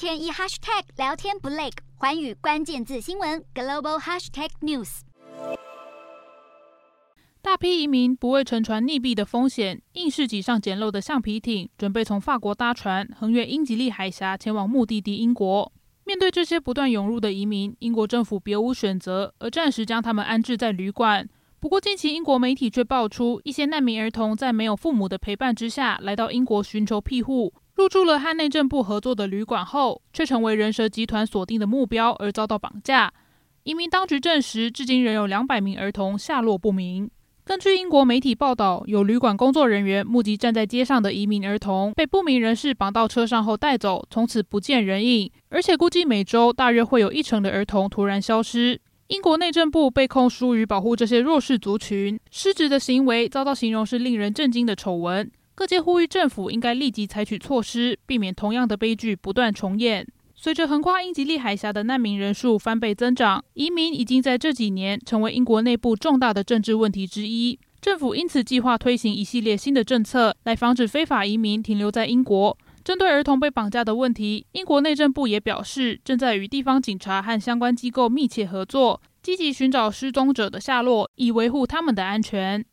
天一 hashtag 聊天不累，寰宇关键字新闻 global hashtag news。大批移民不畏沉船溺毙的风险，硬是挤上简陋的橡皮艇，准备从法国搭船横越英吉利海峡前往目的地英国。面对这些不断涌入的移民，英国政府别无选择，而暂时将他们安置在旅馆。不过，近期英国媒体却爆出一些难民儿童在没有父母的陪伴之下，来到英国寻求庇护，入住了和内政部合作的旅馆后，却成为人蛇集团锁定的目标，而遭到绑架。移民当局证实，至今仍有两百名儿童下落不明。根据英国媒体报道，有旅馆工作人员目击站在街上的移民儿童被不明人士绑到车上后带走，从此不见人影。而且估计每周大约会有一成的儿童突然消失。英国内政部被控疏于保护这些弱势族群，失职的行为遭到形容是令人震惊的丑闻。各界呼吁政府应该立即采取措施，避免同样的悲剧不断重演。随着横跨英吉利海峡的难民人数翻倍增长，移民已经在这几年成为英国内部重大的政治问题之一。政府因此计划推行一系列新的政策，来防止非法移民停留在英国。针对儿童被绑架的问题，英国内政部也表示，正在与地方警察和相关机构密切合作，积极寻找失踪者的下落，以维护他们的安全。